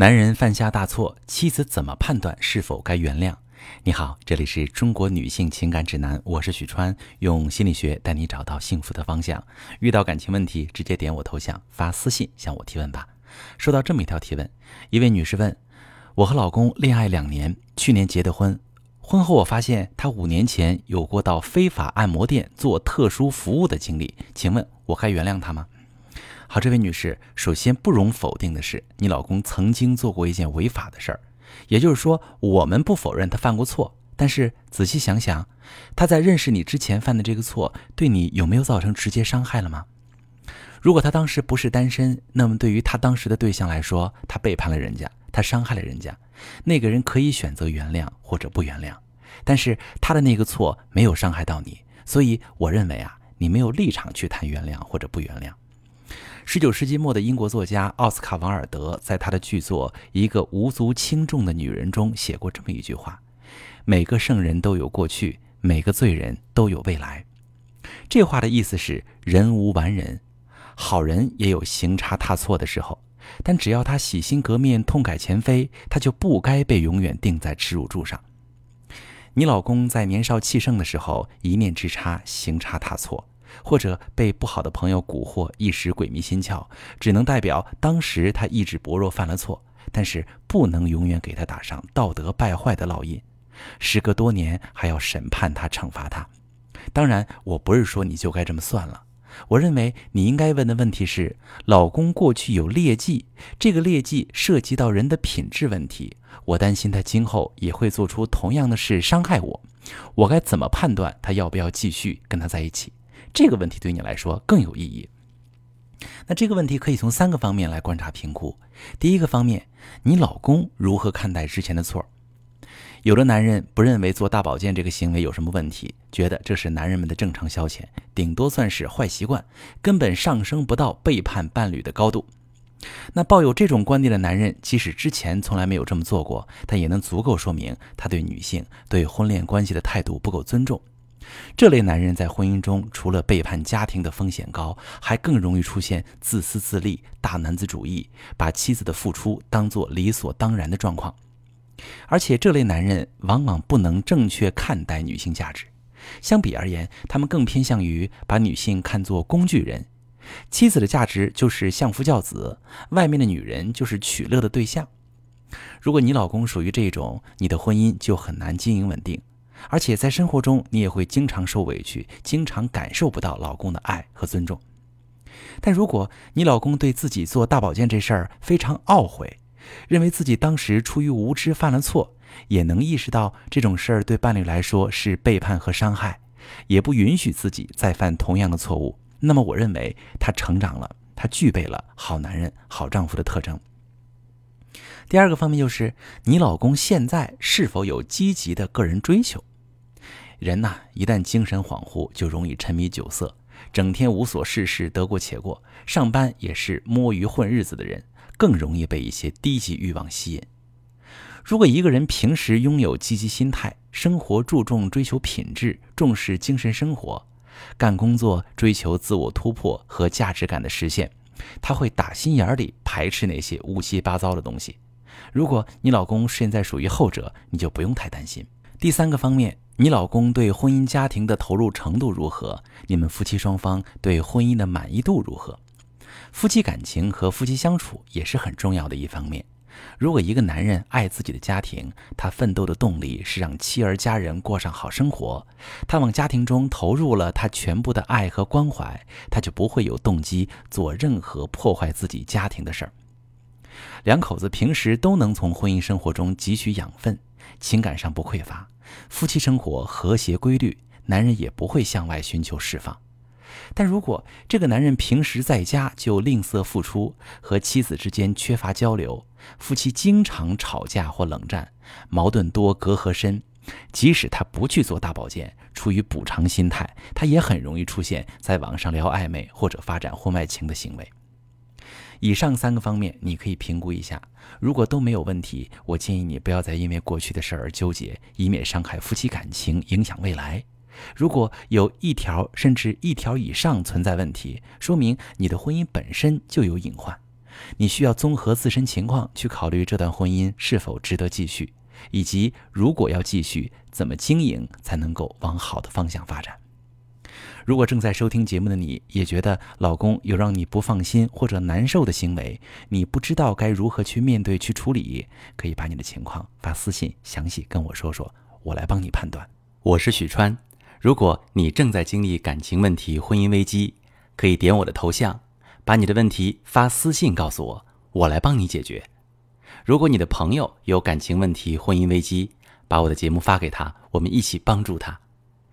男人犯下大错，妻子怎么判断是否该原谅？你好，这里是中国女性情感指南，我是许川，用心理学带你找到幸福的方向。遇到感情问题，直接点我头像发私信向我提问吧。收到这么一条提问，一位女士问：我和老公恋爱两年，去年结的婚，婚后我发现他五年前有过到非法按摩店做特殊服务的经历，请问我该原谅他吗？好，这位女士，首先不容否定的是，你老公曾经做过一件违法的事儿，也就是说，我们不否认他犯过错，但是仔细想想，他在认识你之前犯的这个错，对你有没有造成直接伤害了吗？如果他当时不是单身，那么对于他当时的对象来说，他背叛了人家，他伤害了人家，那个人可以选择原谅或者不原谅，但是他的那个错没有伤害到你，所以我认为啊，你没有立场去谈原谅或者不原谅。十九世纪末的英国作家奥斯卡·王尔德在他的剧作《一个无足轻重的女人》中写过这么一句话：“每个圣人都有过去，每个罪人都有未来。”这话的意思是，人无完人，好人也有行差踏错的时候，但只要他洗心革面、痛改前非，他就不该被永远钉在耻辱柱上。你老公在年少气盛的时候一念之差，行差踏错。或者被不好的朋友蛊惑，一时鬼迷心窍，只能代表当时他意志薄弱，犯了错，但是不能永远给他打上道德败坏的烙印。时隔多年，还要审判他，惩罚他。当然，我不是说你就该这么算了。我认为你应该问的问题是：老公过去有劣迹，这个劣迹涉及到人的品质问题，我担心他今后也会做出同样的事伤害我。我该怎么判断他要不要继续跟他在一起？这个问题对你来说更有意义。那这个问题可以从三个方面来观察评估。第一个方面，你老公如何看待之前的错？有的男人不认为做大保健这个行为有什么问题，觉得这是男人们的正常消遣，顶多算是坏习惯，根本上升不到背叛伴侣的高度。那抱有这种观点的男人，即使之前从来没有这么做过，但也能足够说明他对女性、对婚恋关系的态度不够尊重。这类男人在婚姻中，除了背叛家庭的风险高，还更容易出现自私自利、大男子主义，把妻子的付出当作理所当然的状况。而且，这类男人往往不能正确看待女性价值。相比而言，他们更偏向于把女性看作工具人。妻子的价值就是相夫教子，外面的女人就是取乐的对象。如果你老公属于这种，你的婚姻就很难经营稳定。而且在生活中，你也会经常受委屈，经常感受不到老公的爱和尊重。但如果你老公对自己做大保健这事儿非常懊悔，认为自己当时出于无知犯了错，也能意识到这种事儿对伴侣来说是背叛和伤害，也不允许自己再犯同样的错误，那么我认为他成长了，他具备了好男人、好丈夫的特征。第二个方面就是你老公现在是否有积极的个人追求。人呐，一旦精神恍惚，就容易沉迷酒色，整天无所事事，得过且过，上班也是摸鱼混日子的人，更容易被一些低级欲望吸引。如果一个人平时拥有积极心态，生活注重追求品质，重视精神生活，干工作追求自我突破和价值感的实现，他会打心眼里排斥那些乌七八糟的东西。如果你老公现在属于后者，你就不用太担心。第三个方面。你老公对婚姻家庭的投入程度如何？你们夫妻双方对婚姻的满意度如何？夫妻感情和夫妻相处也是很重要的一方面。如果一个男人爱自己的家庭，他奋斗的动力是让妻儿家人过上好生活，他往家庭中投入了他全部的爱和关怀，他就不会有动机做任何破坏自己家庭的事儿。两口子平时都能从婚姻生活中汲取养分，情感上不匮乏。夫妻生活和谐规律，男人也不会向外寻求释放。但如果这个男人平时在家就吝啬付出，和妻子之间缺乏交流，夫妻经常吵架或冷战，矛盾多，隔阂深，即使他不去做大保健，出于补偿心态，他也很容易出现在网上聊暧昧或者发展婚外情的行为。以上三个方面，你可以评估一下。如果都没有问题，我建议你不要再因为过去的事儿而纠结，以免伤害夫妻感情，影响未来。如果有一条甚至一条以上存在问题，说明你的婚姻本身就有隐患。你需要综合自身情况去考虑这段婚姻是否值得继续，以及如果要继续，怎么经营才能够往好的方向发展。如果正在收听节目的你也觉得老公有让你不放心或者难受的行为，你不知道该如何去面对、去处理，可以把你的情况发私信，详细跟我说说，我来帮你判断。我是许川，如果你正在经历感情问题、婚姻危机，可以点我的头像，把你的问题发私信告诉我，我来帮你解决。如果你的朋友有感情问题、婚姻危机，把我的节目发给他，我们一起帮助他。